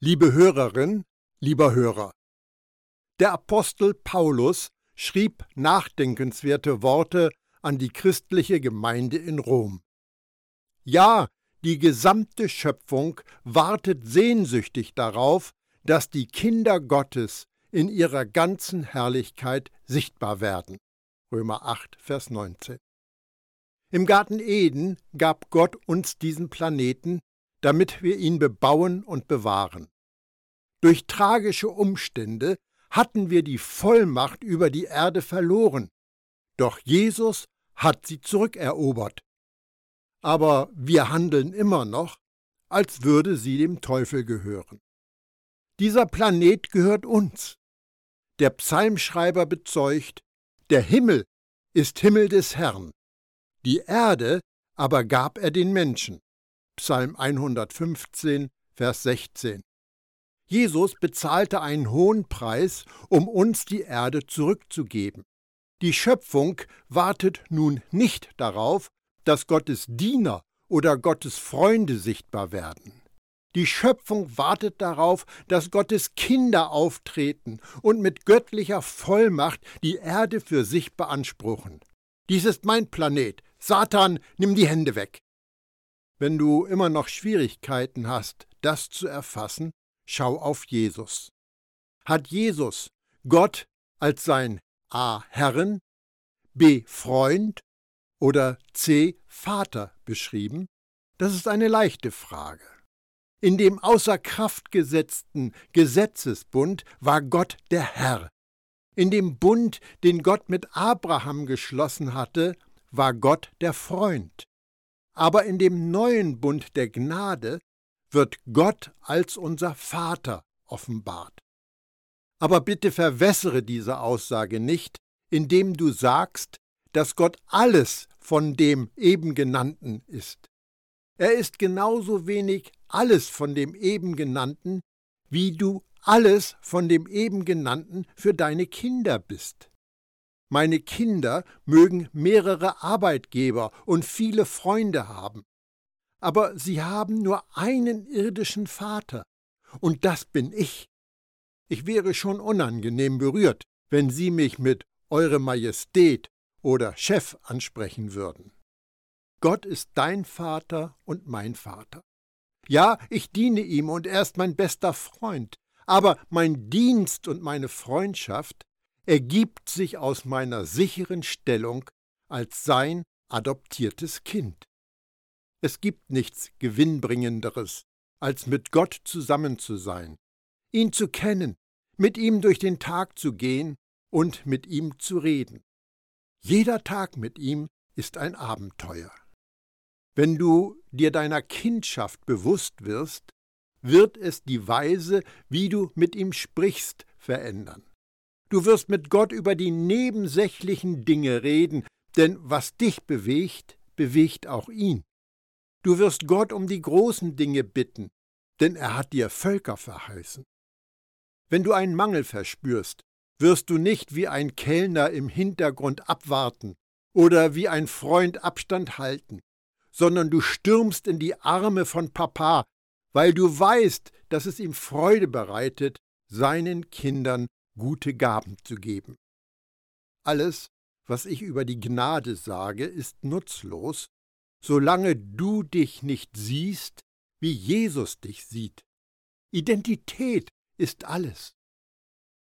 Liebe Hörerin, lieber Hörer, der Apostel Paulus schrieb nachdenkenswerte Worte an die christliche Gemeinde in Rom. Ja, die gesamte Schöpfung wartet sehnsüchtig darauf, dass die Kinder Gottes in ihrer ganzen Herrlichkeit sichtbar werden. Römer 8, Vers 19. Im Garten Eden gab Gott uns diesen Planeten, damit wir ihn bebauen und bewahren. Durch tragische Umstände hatten wir die Vollmacht über die Erde verloren, doch Jesus hat sie zurückerobert. Aber wir handeln immer noch, als würde sie dem Teufel gehören. Dieser Planet gehört uns. Der Psalmschreiber bezeugt, der Himmel ist Himmel des Herrn, die Erde aber gab er den Menschen. Psalm 115, Vers 16. Jesus bezahlte einen hohen Preis, um uns die Erde zurückzugeben. Die Schöpfung wartet nun nicht darauf, dass Gottes Diener oder Gottes Freunde sichtbar werden. Die Schöpfung wartet darauf, dass Gottes Kinder auftreten und mit göttlicher Vollmacht die Erde für sich beanspruchen. Dies ist mein Planet. Satan, nimm die Hände weg. Wenn du immer noch Schwierigkeiten hast, das zu erfassen, schau auf Jesus. Hat Jesus Gott als sein A. Herren, B. Freund oder C. Vater beschrieben? Das ist eine leichte Frage. In dem außer Kraft gesetzten Gesetzesbund war Gott der Herr. In dem Bund, den Gott mit Abraham geschlossen hatte, war Gott der Freund. Aber in dem neuen Bund der Gnade wird Gott als unser Vater offenbart. Aber bitte verwässere diese Aussage nicht, indem du sagst, dass Gott alles von dem eben genannten ist. Er ist genauso wenig alles von dem eben genannten, wie du alles von dem eben genannten für deine Kinder bist. Meine Kinder mögen mehrere Arbeitgeber und viele Freunde haben, aber sie haben nur einen irdischen Vater, und das bin ich. Ich wäre schon unangenehm berührt, wenn Sie mich mit Eure Majestät oder Chef ansprechen würden. Gott ist dein Vater und mein Vater. Ja, ich diene ihm und er ist mein bester Freund, aber mein Dienst und meine Freundschaft ergibt sich aus meiner sicheren Stellung als sein adoptiertes Kind. Es gibt nichts Gewinnbringenderes, als mit Gott zusammen zu sein, ihn zu kennen, mit ihm durch den Tag zu gehen und mit ihm zu reden. Jeder Tag mit ihm ist ein Abenteuer. Wenn du dir deiner Kindschaft bewusst wirst, wird es die Weise, wie du mit ihm sprichst, verändern. Du wirst mit Gott über die nebensächlichen Dinge reden, denn was dich bewegt, bewegt auch ihn. Du wirst Gott um die großen Dinge bitten, denn er hat dir Völker verheißen. Wenn du einen Mangel verspürst, wirst du nicht wie ein Kellner im Hintergrund abwarten oder wie ein Freund Abstand halten, sondern du stürmst in die Arme von Papa, weil du weißt, dass es ihm Freude bereitet, seinen Kindern gute Gaben zu geben. Alles, was ich über die Gnade sage, ist nutzlos, solange du dich nicht siehst, wie Jesus dich sieht. Identität ist alles.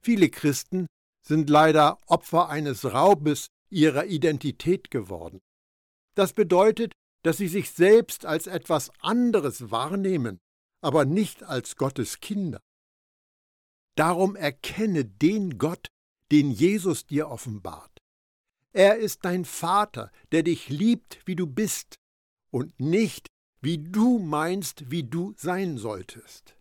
Viele Christen sind leider Opfer eines Raubes ihrer Identität geworden. Das bedeutet, dass sie sich selbst als etwas anderes wahrnehmen, aber nicht als Gottes Kinder. Darum erkenne den Gott, den Jesus dir offenbart. Er ist dein Vater, der dich liebt, wie du bist, und nicht, wie du meinst, wie du sein solltest.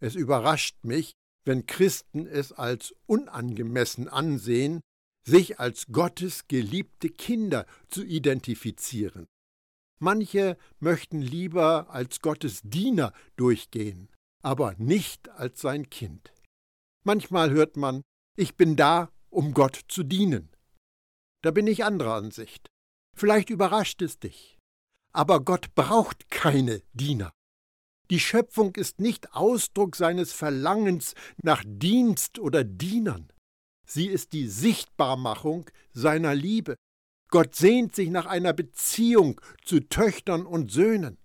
Es überrascht mich, wenn Christen es als unangemessen ansehen, sich als Gottes geliebte Kinder zu identifizieren. Manche möchten lieber als Gottes Diener durchgehen, aber nicht als sein Kind. Manchmal hört man, ich bin da, um Gott zu dienen. Da bin ich anderer Ansicht. Vielleicht überrascht es dich. Aber Gott braucht keine Diener. Die Schöpfung ist nicht Ausdruck seines Verlangens nach Dienst oder Dienern. Sie ist die Sichtbarmachung seiner Liebe. Gott sehnt sich nach einer Beziehung zu Töchtern und Söhnen.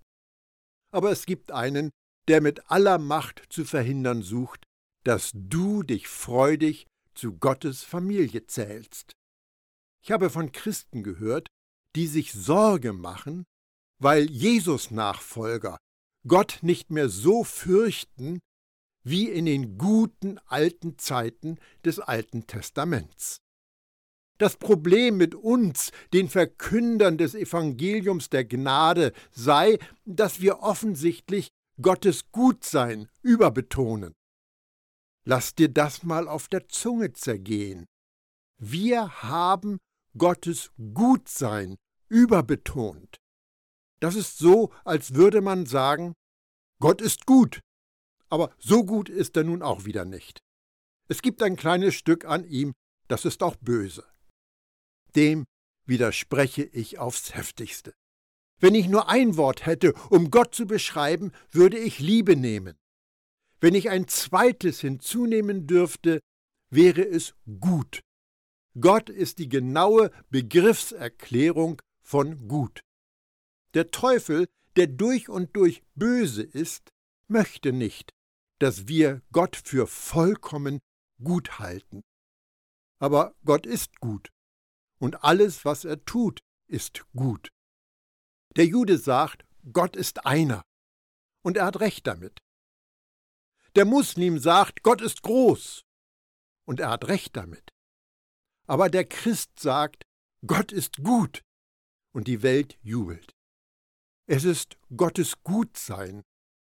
Aber es gibt einen, der mit aller Macht zu verhindern sucht, dass du dich freudig zu Gottes Familie zählst. Ich habe von Christen gehört, die sich Sorge machen, weil Jesus-Nachfolger Gott nicht mehr so fürchten wie in den guten alten Zeiten des Alten Testaments. Das Problem mit uns, den Verkündern des Evangeliums der Gnade, sei, dass wir offensichtlich Gottes Gutsein überbetonen. Lass dir das mal auf der Zunge zergehen. Wir haben Gottes Gutsein überbetont. Das ist so, als würde man sagen, Gott ist gut, aber so gut ist er nun auch wieder nicht. Es gibt ein kleines Stück an ihm, das ist auch böse. Dem widerspreche ich aufs heftigste. Wenn ich nur ein Wort hätte, um Gott zu beschreiben, würde ich Liebe nehmen. Wenn ich ein zweites hinzunehmen dürfte, wäre es gut. Gott ist die genaue Begriffserklärung von gut. Der Teufel, der durch und durch böse ist, möchte nicht, dass wir Gott für vollkommen gut halten. Aber Gott ist gut, und alles, was er tut, ist gut. Der Jude sagt, Gott ist einer, und er hat recht damit. Der Muslim sagt, Gott ist groß, und er hat recht damit. Aber der Christ sagt, Gott ist gut und die Welt jubelt. Es ist Gottes Gutsein,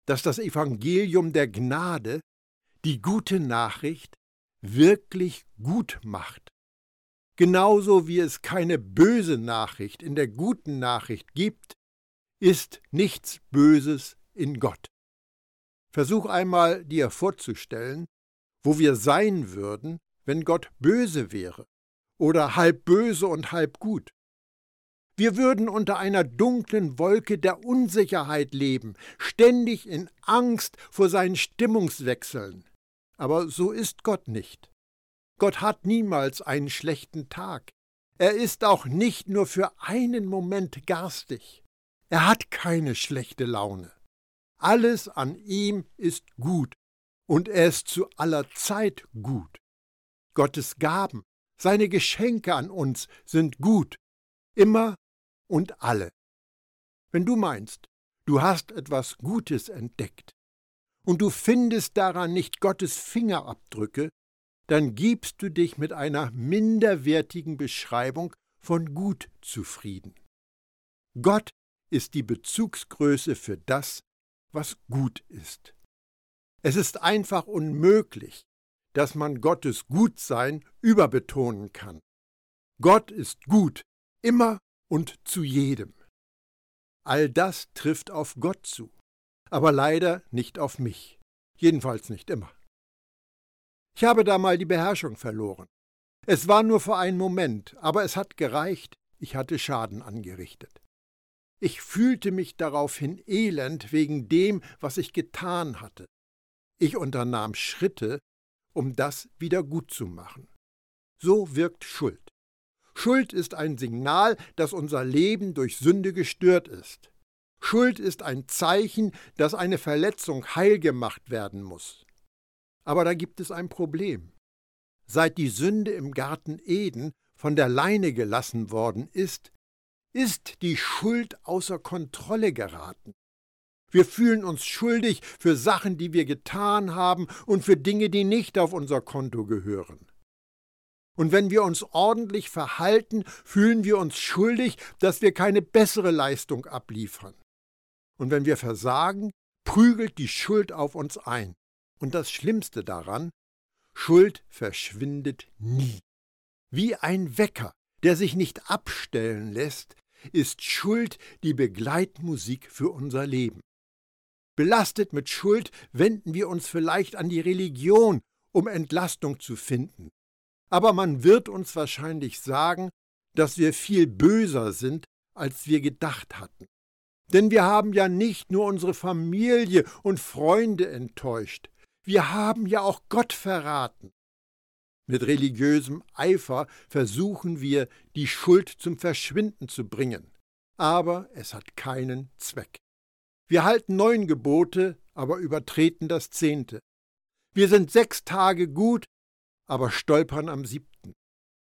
dass das Evangelium der Gnade, die gute Nachricht, wirklich gut macht. Genauso wie es keine böse Nachricht in der guten Nachricht gibt, ist nichts Böses in Gott. Versuch einmal dir vorzustellen, wo wir sein würden, wenn Gott böse wäre oder halb böse und halb gut. Wir würden unter einer dunklen Wolke der Unsicherheit leben, ständig in Angst vor seinen Stimmungswechseln. Aber so ist Gott nicht. Gott hat niemals einen schlechten Tag. Er ist auch nicht nur für einen Moment garstig. Er hat keine schlechte Laune. Alles an ihm ist gut und er ist zu aller Zeit gut. Gottes Gaben, seine Geschenke an uns sind gut, immer und alle. Wenn du meinst, du hast etwas Gutes entdeckt und du findest daran nicht Gottes Fingerabdrücke, dann gibst du dich mit einer minderwertigen Beschreibung von gut zufrieden. Gott ist die Bezugsgröße für das, was gut ist. Es ist einfach unmöglich, dass man Gottes Gutsein überbetonen kann. Gott ist gut, immer und zu jedem. All das trifft auf Gott zu, aber leider nicht auf mich, jedenfalls nicht immer. Ich habe da mal die Beherrschung verloren. Es war nur für einen Moment, aber es hat gereicht, ich hatte Schaden angerichtet. Ich fühlte mich daraufhin elend wegen dem, was ich getan hatte. Ich unternahm Schritte, um das wieder gut zu machen. So wirkt Schuld. Schuld ist ein Signal, dass unser Leben durch Sünde gestört ist. Schuld ist ein Zeichen, dass eine Verletzung heil gemacht werden muss. Aber da gibt es ein Problem. Seit die Sünde im Garten Eden von der Leine gelassen worden ist, ist die Schuld außer Kontrolle geraten. Wir fühlen uns schuldig für Sachen, die wir getan haben und für Dinge, die nicht auf unser Konto gehören. Und wenn wir uns ordentlich verhalten, fühlen wir uns schuldig, dass wir keine bessere Leistung abliefern. Und wenn wir versagen, prügelt die Schuld auf uns ein. Und das Schlimmste daran, Schuld verschwindet nie. Wie ein Wecker, der sich nicht abstellen lässt, ist Schuld die Begleitmusik für unser Leben. Belastet mit Schuld wenden wir uns vielleicht an die Religion, um Entlastung zu finden. Aber man wird uns wahrscheinlich sagen, dass wir viel böser sind, als wir gedacht hatten. Denn wir haben ja nicht nur unsere Familie und Freunde enttäuscht, wir haben ja auch Gott verraten. Mit religiösem Eifer versuchen wir, die Schuld zum Verschwinden zu bringen, aber es hat keinen Zweck. Wir halten neun Gebote, aber übertreten das zehnte. Wir sind sechs Tage gut, aber stolpern am siebten.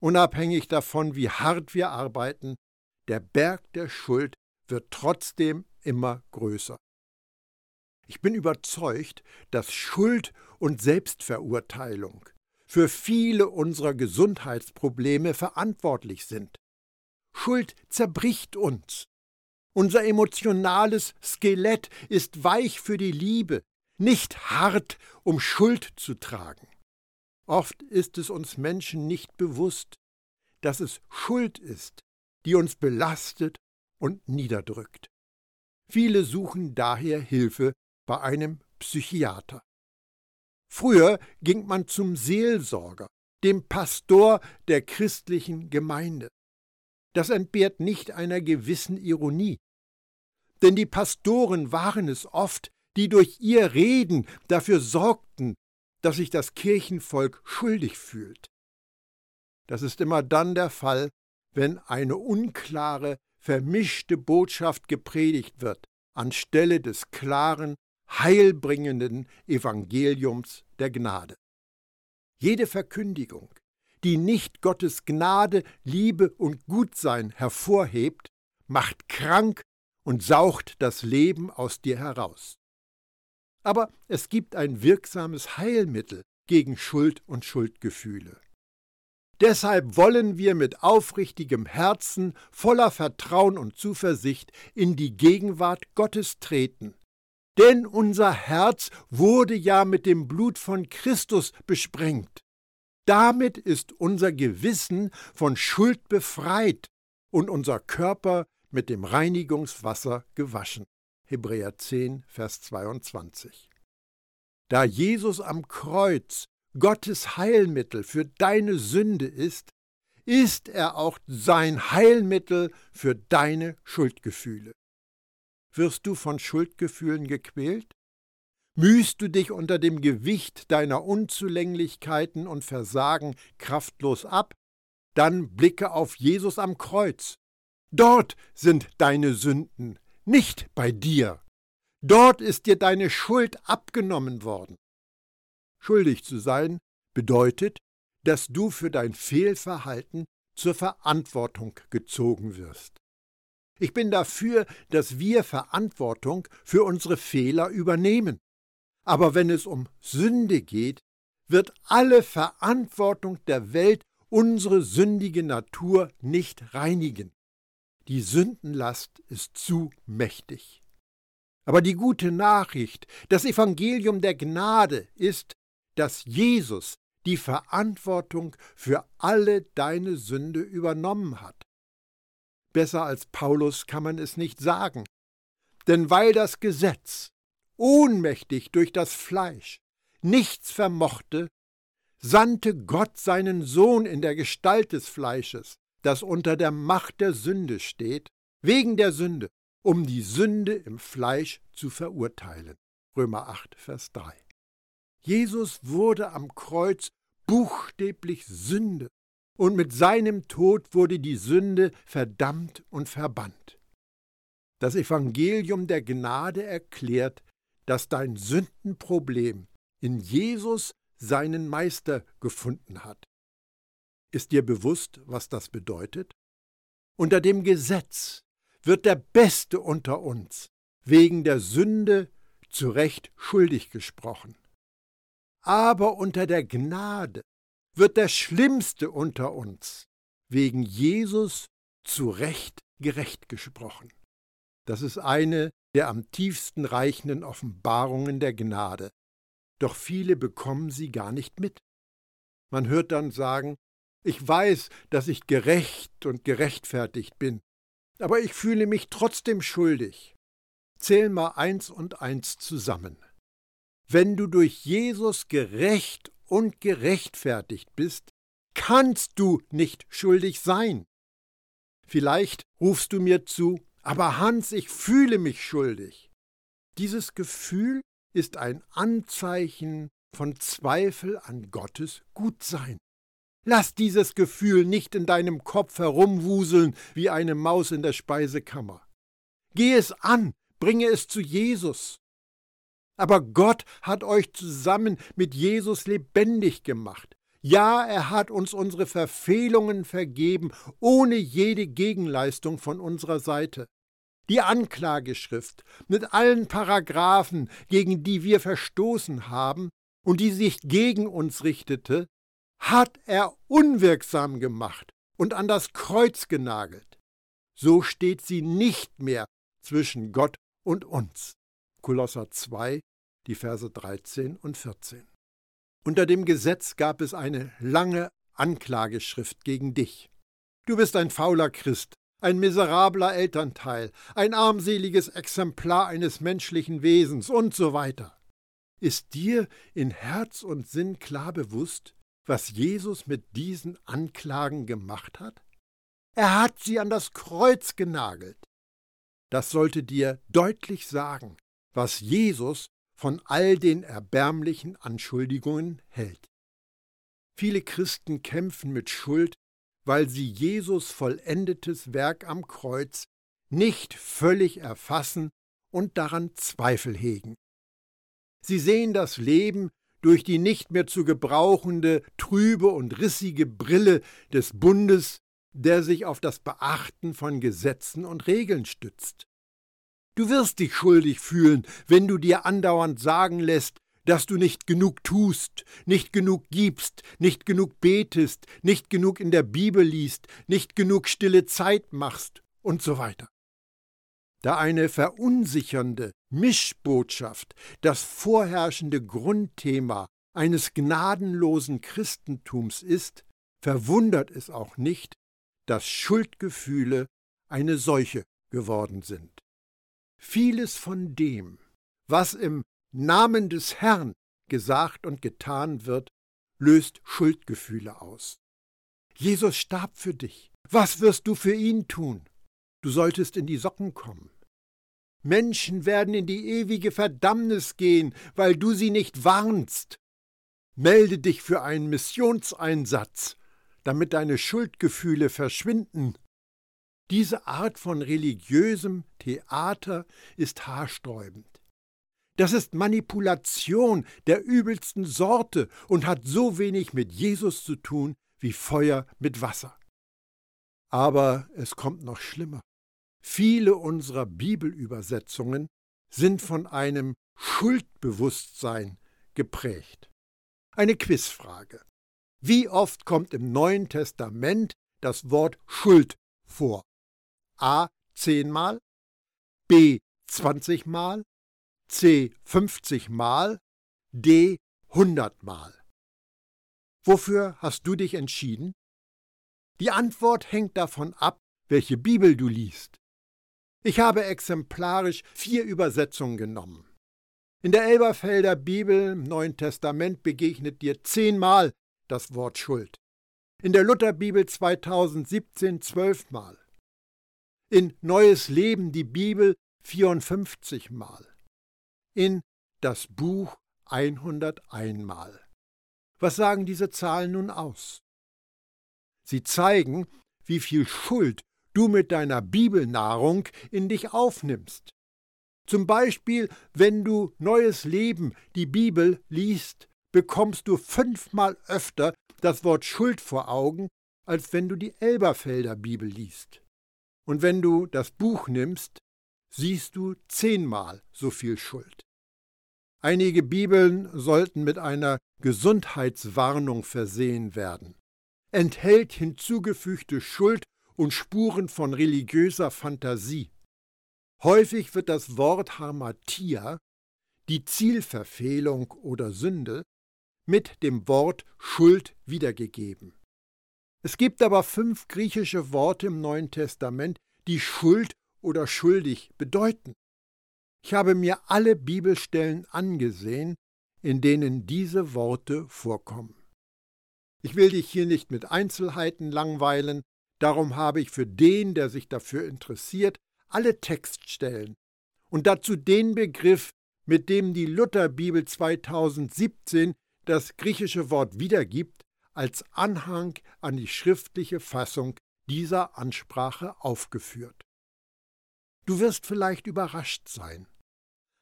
Unabhängig davon, wie hart wir arbeiten, der Berg der Schuld wird trotzdem immer größer. Ich bin überzeugt, dass Schuld und Selbstverurteilung für viele unserer Gesundheitsprobleme verantwortlich sind. Schuld zerbricht uns. Unser emotionales Skelett ist weich für die Liebe, nicht hart, um Schuld zu tragen. Oft ist es uns Menschen nicht bewusst, dass es Schuld ist, die uns belastet und niederdrückt. Viele suchen daher Hilfe bei einem Psychiater. Früher ging man zum Seelsorger, dem Pastor der christlichen Gemeinde. Das entbehrt nicht einer gewissen Ironie. Denn die Pastoren waren es oft, die durch ihr Reden dafür sorgten, dass sich das Kirchenvolk schuldig fühlt. Das ist immer dann der Fall, wenn eine unklare, vermischte Botschaft gepredigt wird, anstelle des klaren, heilbringenden Evangeliums der Gnade. Jede Verkündigung, die nicht Gottes Gnade, Liebe und Gutsein hervorhebt, macht krank und saugt das Leben aus dir heraus. Aber es gibt ein wirksames Heilmittel gegen Schuld und Schuldgefühle. Deshalb wollen wir mit aufrichtigem Herzen, voller Vertrauen und Zuversicht in die Gegenwart Gottes treten. Denn unser Herz wurde ja mit dem Blut von Christus besprengt. Damit ist unser Gewissen von Schuld befreit und unser Körper mit dem Reinigungswasser gewaschen. Hebräer 10, Vers 22. Da Jesus am Kreuz Gottes Heilmittel für deine Sünde ist, ist er auch sein Heilmittel für deine Schuldgefühle. Wirst du von Schuldgefühlen gequält? Mühst du dich unter dem Gewicht deiner Unzulänglichkeiten und Versagen kraftlos ab? Dann blicke auf Jesus am Kreuz. Dort sind deine Sünden, nicht bei dir. Dort ist dir deine Schuld abgenommen worden. Schuldig zu sein bedeutet, dass du für dein Fehlverhalten zur Verantwortung gezogen wirst. Ich bin dafür, dass wir Verantwortung für unsere Fehler übernehmen. Aber wenn es um Sünde geht, wird alle Verantwortung der Welt unsere sündige Natur nicht reinigen. Die Sündenlast ist zu mächtig. Aber die gute Nachricht, das Evangelium der Gnade ist, dass Jesus die Verantwortung für alle deine Sünde übernommen hat. Besser als Paulus kann man es nicht sagen, denn weil das Gesetz, ohnmächtig durch das Fleisch, nichts vermochte, sandte Gott seinen Sohn in der Gestalt des Fleisches, das unter der Macht der Sünde steht, wegen der Sünde, um die Sünde im Fleisch zu verurteilen. Römer 8, Vers 3. Jesus wurde am Kreuz buchstäblich Sünde, und mit seinem Tod wurde die Sünde verdammt und verbannt. Das Evangelium der Gnade erklärt, dass dein Sündenproblem in Jesus seinen Meister gefunden hat. Ist dir bewusst, was das bedeutet? Unter dem Gesetz wird der Beste unter uns wegen der Sünde zu Recht schuldig gesprochen. Aber unter der Gnade wird der Schlimmste unter uns wegen Jesus zu Recht gerecht gesprochen. Das ist eine der am tiefsten reichenden Offenbarungen der Gnade. Doch viele bekommen sie gar nicht mit. Man hört dann sagen, ich weiß, dass ich gerecht und gerechtfertigt bin, aber ich fühle mich trotzdem schuldig. Zähl mal eins und eins zusammen. Wenn du durch Jesus gerecht und gerechtfertigt bist, kannst du nicht schuldig sein. Vielleicht rufst du mir zu, Aber Hans, ich fühle mich schuldig. Dieses Gefühl ist ein Anzeichen von Zweifel an Gottes Gutsein. Lass dieses Gefühl nicht in deinem Kopf herumwuseln wie eine Maus in der Speisekammer. Geh es an, bringe es zu Jesus. Aber Gott hat euch zusammen mit Jesus lebendig gemacht. Ja, er hat uns unsere Verfehlungen vergeben, ohne jede Gegenleistung von unserer Seite. Die Anklageschrift mit allen Paragraphen, gegen die wir verstoßen haben und die sich gegen uns richtete, hat er unwirksam gemacht und an das Kreuz genagelt. So steht sie nicht mehr zwischen Gott und uns. Kolosser 2, die Verse 13 und 14. Unter dem Gesetz gab es eine lange Anklageschrift gegen dich. Du bist ein fauler Christ, ein miserabler Elternteil, ein armseliges Exemplar eines menschlichen Wesens und so weiter. Ist dir in Herz und Sinn klar bewusst, was Jesus mit diesen Anklagen gemacht hat? Er hat sie an das Kreuz genagelt. Das sollte dir deutlich sagen, was Jesus von all den erbärmlichen Anschuldigungen hält. Viele Christen kämpfen mit Schuld, weil sie Jesus vollendetes Werk am Kreuz nicht völlig erfassen und daran Zweifel hegen. Sie sehen das Leben durch die nicht mehr zu gebrauchende, trübe und rissige Brille des Bundes, der sich auf das Beachten von Gesetzen und Regeln stützt. Du wirst dich schuldig fühlen, wenn du dir andauernd sagen lässt, dass du nicht genug tust, nicht genug gibst, nicht genug betest, nicht genug in der Bibel liest, nicht genug stille Zeit machst und so weiter. Da eine verunsichernde Mischbotschaft das vorherrschende Grundthema eines gnadenlosen Christentums ist, verwundert es auch nicht, dass Schuldgefühle eine Seuche geworden sind. Vieles von dem, was im Namen des Herrn gesagt und getan wird, löst Schuldgefühle aus. Jesus starb für dich. Was wirst du für ihn tun? Du solltest in die Socken kommen. Menschen werden in die ewige Verdammnis gehen, weil du sie nicht warnst. Melde dich für einen Missionseinsatz, damit deine Schuldgefühle verschwinden diese Art von religiösem Theater ist haarsträubend. Das ist Manipulation der übelsten Sorte und hat so wenig mit Jesus zu tun wie Feuer mit Wasser. Aber es kommt noch schlimmer. Viele unserer Bibelübersetzungen sind von einem Schuldbewusstsein geprägt. Eine Quizfrage. Wie oft kommt im Neuen Testament das Wort Schuld vor? A 10 Mal, B 20 Mal, C 50 Mal, D 100 Mal. Wofür hast du dich entschieden? Die Antwort hängt davon ab, welche Bibel du liest. Ich habe exemplarisch vier Übersetzungen genommen. In der Elberfelder Bibel im Neuen Testament begegnet dir zehnmal das Wort Schuld. In der Lutherbibel 2017 zwölfmal in Neues Leben die Bibel 54 Mal, in das Buch 101 Mal. Was sagen diese Zahlen nun aus? Sie zeigen, wie viel Schuld du mit deiner Bibelnahrung in dich aufnimmst. Zum Beispiel, wenn du Neues Leben, die Bibel, liest, bekommst du fünfmal öfter das Wort Schuld vor Augen, als wenn du die Elberfelder Bibel liest. Und wenn du das Buch nimmst, siehst du zehnmal so viel Schuld. Einige Bibeln sollten mit einer Gesundheitswarnung versehen werden. Enthält hinzugefügte Schuld und Spuren von religiöser Fantasie. Häufig wird das Wort Harmatia, die Zielverfehlung oder Sünde, mit dem Wort Schuld wiedergegeben. Es gibt aber fünf griechische Worte im Neuen Testament, die Schuld oder schuldig bedeuten. Ich habe mir alle Bibelstellen angesehen, in denen diese Worte vorkommen. Ich will dich hier nicht mit Einzelheiten langweilen, darum habe ich für den, der sich dafür interessiert, alle Textstellen und dazu den Begriff, mit dem die Lutherbibel 2017 das griechische Wort wiedergibt, als Anhang an die schriftliche Fassung dieser Ansprache aufgeführt. Du wirst vielleicht überrascht sein,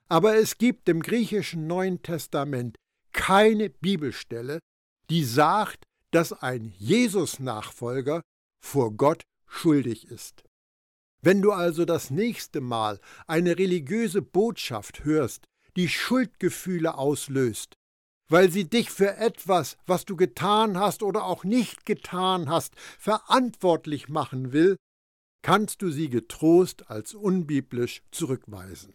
aber es gibt im griechischen Neuen Testament keine Bibelstelle, die sagt, dass ein Jesus-Nachfolger vor Gott schuldig ist. Wenn du also das nächste Mal eine religiöse Botschaft hörst, die Schuldgefühle auslöst, weil sie dich für etwas, was du getan hast oder auch nicht getan hast, verantwortlich machen will, kannst du sie getrost als unbiblisch zurückweisen.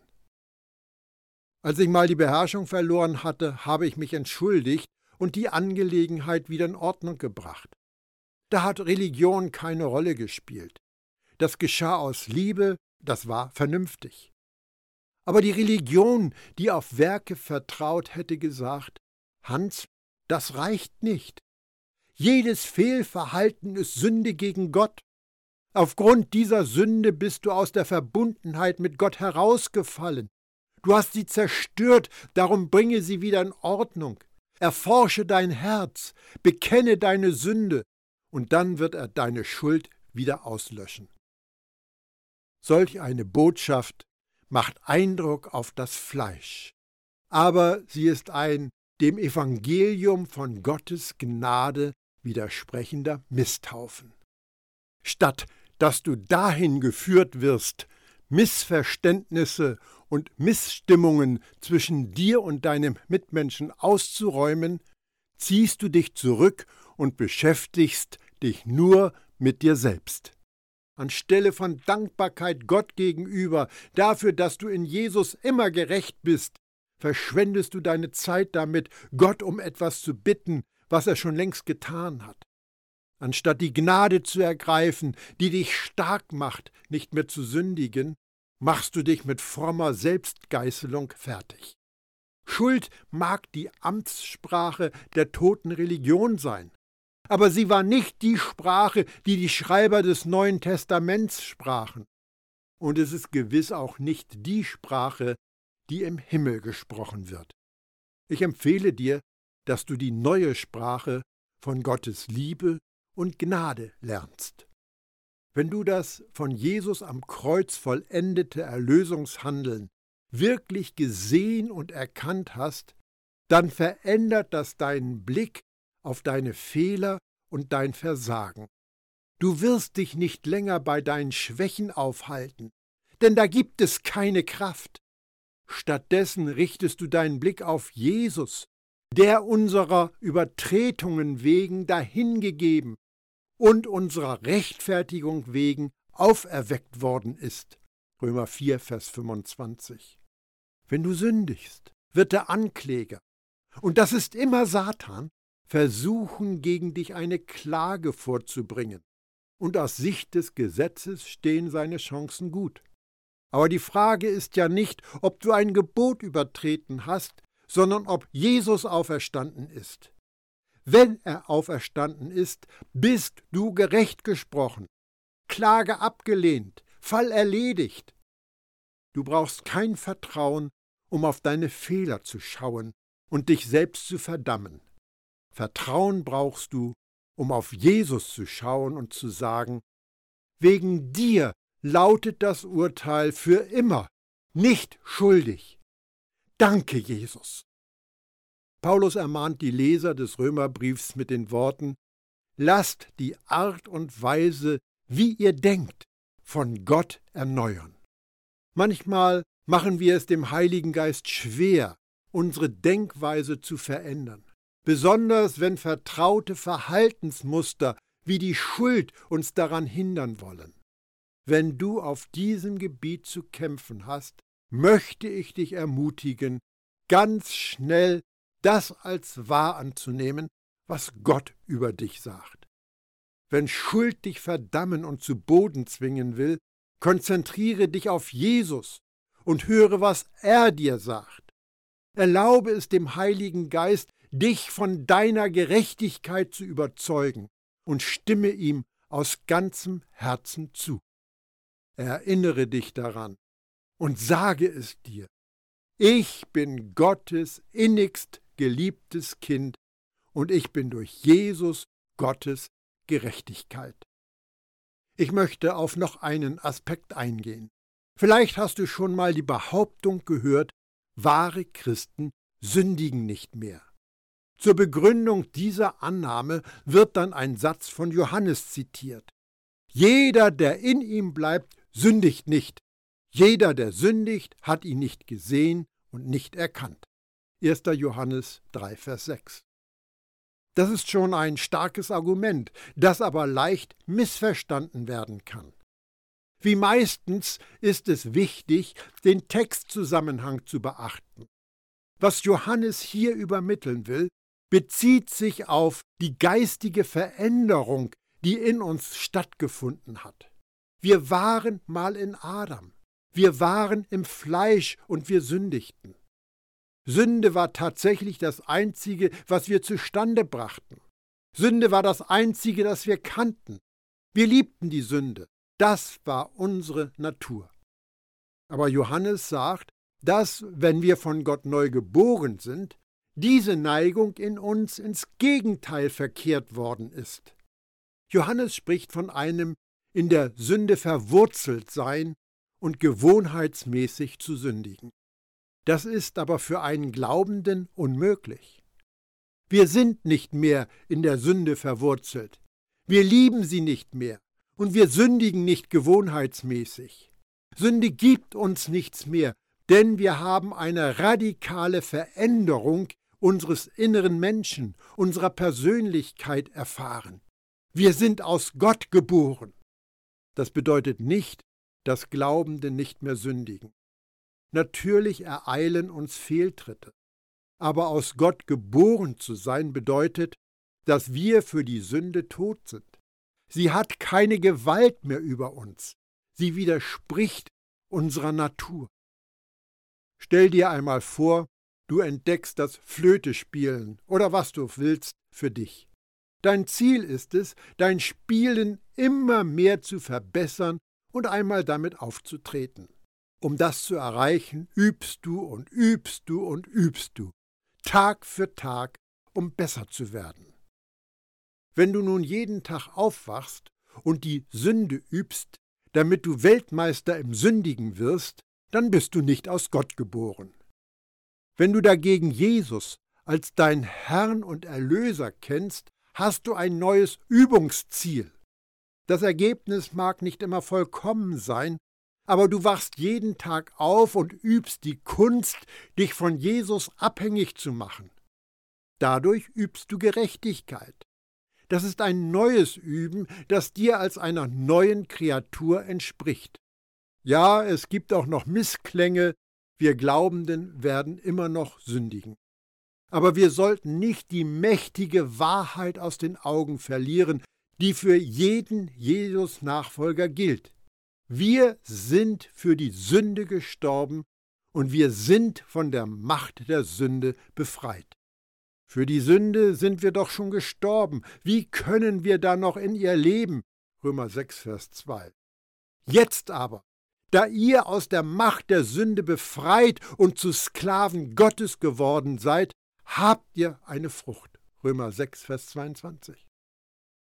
Als ich mal die Beherrschung verloren hatte, habe ich mich entschuldigt und die Angelegenheit wieder in Ordnung gebracht. Da hat Religion keine Rolle gespielt. Das geschah aus Liebe, das war vernünftig. Aber die Religion, die auf Werke vertraut, hätte gesagt, Hans, das reicht nicht. Jedes Fehlverhalten ist Sünde gegen Gott. Aufgrund dieser Sünde bist du aus der Verbundenheit mit Gott herausgefallen. Du hast sie zerstört, darum bringe sie wieder in Ordnung. Erforsche dein Herz, bekenne deine Sünde, und dann wird er deine Schuld wieder auslöschen. Solch eine Botschaft macht Eindruck auf das Fleisch, aber sie ist ein dem Evangelium von Gottes Gnade widersprechender Misthaufen. Statt dass du dahin geführt wirst, Missverständnisse und Missstimmungen zwischen dir und deinem Mitmenschen auszuräumen, ziehst du dich zurück und beschäftigst dich nur mit dir selbst. Anstelle von Dankbarkeit Gott gegenüber dafür, dass du in Jesus immer gerecht bist, verschwendest du deine Zeit damit, Gott um etwas zu bitten, was er schon längst getan hat. Anstatt die Gnade zu ergreifen, die dich stark macht, nicht mehr zu sündigen, machst du dich mit frommer Selbstgeißelung fertig. Schuld mag die Amtssprache der toten Religion sein, aber sie war nicht die Sprache, die die Schreiber des Neuen Testaments sprachen. Und es ist gewiss auch nicht die Sprache, die im Himmel gesprochen wird. Ich empfehle dir, dass du die neue Sprache von Gottes Liebe und Gnade lernst. Wenn du das von Jesus am Kreuz vollendete Erlösungshandeln wirklich gesehen und erkannt hast, dann verändert das deinen Blick auf deine Fehler und dein Versagen. Du wirst dich nicht länger bei deinen Schwächen aufhalten, denn da gibt es keine Kraft. Stattdessen richtest du deinen Blick auf Jesus, der unserer Übertretungen wegen dahingegeben und unserer Rechtfertigung wegen auferweckt worden ist. Römer 4, Vers 25. Wenn du sündigst, wird der Ankläger, und das ist immer Satan, versuchen, gegen dich eine Klage vorzubringen. Und aus Sicht des Gesetzes stehen seine Chancen gut. Aber die Frage ist ja nicht, ob du ein Gebot übertreten hast, sondern ob Jesus auferstanden ist. Wenn er auferstanden ist, bist du gerecht gesprochen, Klage abgelehnt, Fall erledigt. Du brauchst kein Vertrauen, um auf deine Fehler zu schauen und dich selbst zu verdammen. Vertrauen brauchst du, um auf Jesus zu schauen und zu sagen, wegen dir lautet das Urteil für immer, nicht schuldig. Danke, Jesus. Paulus ermahnt die Leser des Römerbriefs mit den Worten Lasst die Art und Weise, wie ihr denkt, von Gott erneuern. Manchmal machen wir es dem Heiligen Geist schwer, unsere Denkweise zu verändern, besonders wenn vertraute Verhaltensmuster wie die Schuld uns daran hindern wollen. Wenn du auf diesem Gebiet zu kämpfen hast, möchte ich dich ermutigen, ganz schnell das als wahr anzunehmen, was Gott über dich sagt. Wenn Schuld dich verdammen und zu Boden zwingen will, konzentriere dich auf Jesus und höre, was er dir sagt. Erlaube es dem Heiligen Geist, dich von deiner Gerechtigkeit zu überzeugen und stimme ihm aus ganzem Herzen zu. erinnere dich daran und sage es dir. Ich bin Gottes innigst geliebtes Kind und ich bin durch Jesus Gottes Gerechtigkeit. Ich möchte auf noch einen Aspekt eingehen. Vielleicht hast du schon mal die Behauptung gehört, wahre Christen sündigen nicht mehr. Zur Begründung dieser Annahme wird dann ein Satz von Johannes zitiert. Jeder, der in ihm bleibt, sündigt nicht. Jeder, der sündigt, hat ihn nicht gesehen und nicht erkannt. 1. Johannes 3, Vers 6. Das ist schon ein starkes Argument, das aber leicht missverstanden werden kann. Wie meistens ist es wichtig, den Textzusammenhang zu beachten. Was Johannes hier übermitteln will, bezieht sich auf die geistige Veränderung, die in uns stattgefunden hat. Wir waren mal in Adam, wir waren im Fleisch und wir sündigten. Sünde war tatsächlich das Einzige, was wir zustande brachten. Sünde war das Einzige, das wir kannten. Wir liebten die Sünde. Das war unsere Natur. Aber Johannes sagt, dass, wenn wir von Gott neu geboren sind, diese Neigung in uns ins Gegenteil verkehrt worden ist. Johannes spricht von einem in der Sünde verwurzelt sein und gewohnheitsmäßig zu sündigen. Das ist aber für einen Glaubenden unmöglich. Wir sind nicht mehr in der Sünde verwurzelt. Wir lieben sie nicht mehr und wir sündigen nicht gewohnheitsmäßig. Sünde gibt uns nichts mehr, denn wir haben eine radikale Veränderung unseres inneren Menschen, unserer Persönlichkeit erfahren. Wir sind aus Gott geboren. Das bedeutet nicht, dass Glaubende nicht mehr sündigen. Natürlich ereilen uns Fehltritte. Aber aus Gott geboren zu sein bedeutet, dass wir für die Sünde tot sind. Sie hat keine Gewalt mehr über uns. Sie widerspricht unserer Natur. Stell dir einmal vor, du entdeckst das Flötespielen oder was du willst für dich. Dein Ziel ist es, dein Spielen immer mehr zu verbessern und einmal damit aufzutreten. Um das zu erreichen, übst du und übst du und übst du, Tag für Tag, um besser zu werden. Wenn du nun jeden Tag aufwachst und die Sünde übst, damit du Weltmeister im Sündigen wirst, dann bist du nicht aus Gott geboren. Wenn du dagegen Jesus als dein Herrn und Erlöser kennst, hast du ein neues Übungsziel. Das Ergebnis mag nicht immer vollkommen sein, aber du wachst jeden Tag auf und übst die Kunst, dich von Jesus abhängig zu machen. Dadurch übst du Gerechtigkeit. Das ist ein neues Üben, das dir als einer neuen Kreatur entspricht. Ja, es gibt auch noch Missklänge, wir Glaubenden werden immer noch sündigen. Aber wir sollten nicht die mächtige Wahrheit aus den Augen verlieren, die für jeden Jesus-Nachfolger gilt. Wir sind für die Sünde gestorben und wir sind von der Macht der Sünde befreit. Für die Sünde sind wir doch schon gestorben. Wie können wir da noch in ihr leben? Römer 6, Vers 2. Jetzt aber, da ihr aus der Macht der Sünde befreit und zu Sklaven Gottes geworden seid, habt ihr eine Frucht. Römer 6, Vers 22.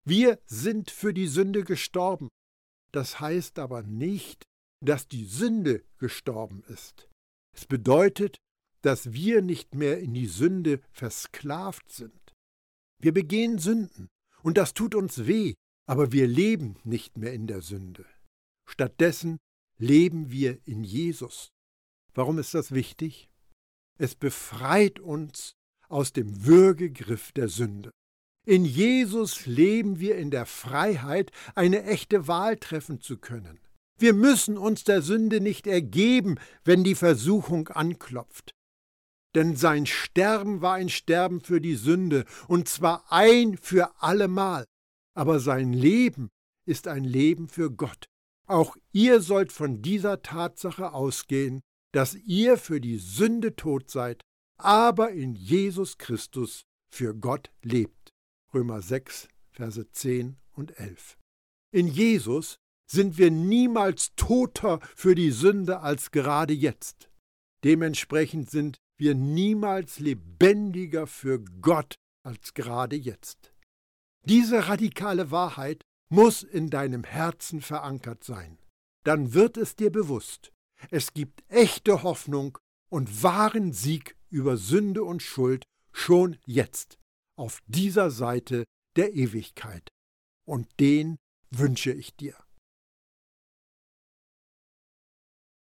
Wir sind für die Sünde gestorben. Das heißt aber nicht, dass die Sünde gestorben ist. Es bedeutet, dass wir nicht mehr in die Sünde versklavt sind. Wir begehen Sünden, und das tut uns weh, aber wir leben nicht mehr in der Sünde. Stattdessen leben wir in Jesus. Warum ist das wichtig? Es befreit uns aus dem Würgegriff der Sünde. In Jesus leben wir in der Freiheit, eine echte Wahl treffen zu können. Wir müssen uns der Sünde nicht ergeben, wenn die Versuchung anklopft. Denn sein Sterben war ein Sterben für die Sünde, und zwar ein für allemal. Aber sein Leben ist ein Leben für Gott. Auch ihr sollt von dieser Tatsache ausgehen, dass ihr für die Sünde tot seid, aber in Jesus Christus für Gott lebt. Römer 6, Verse 10 und 11. In Jesus sind wir niemals toter für die Sünde als gerade jetzt. Dementsprechend sind wir niemals lebendiger für Gott als gerade jetzt. Diese radikale Wahrheit muss in deinem Herzen verankert sein. Dann wird es dir bewusst, es gibt echte Hoffnung und wahren Sieg über Sünde und Schuld schon jetzt, auf dieser Seite der Ewigkeit. Und den wünsche ich dir.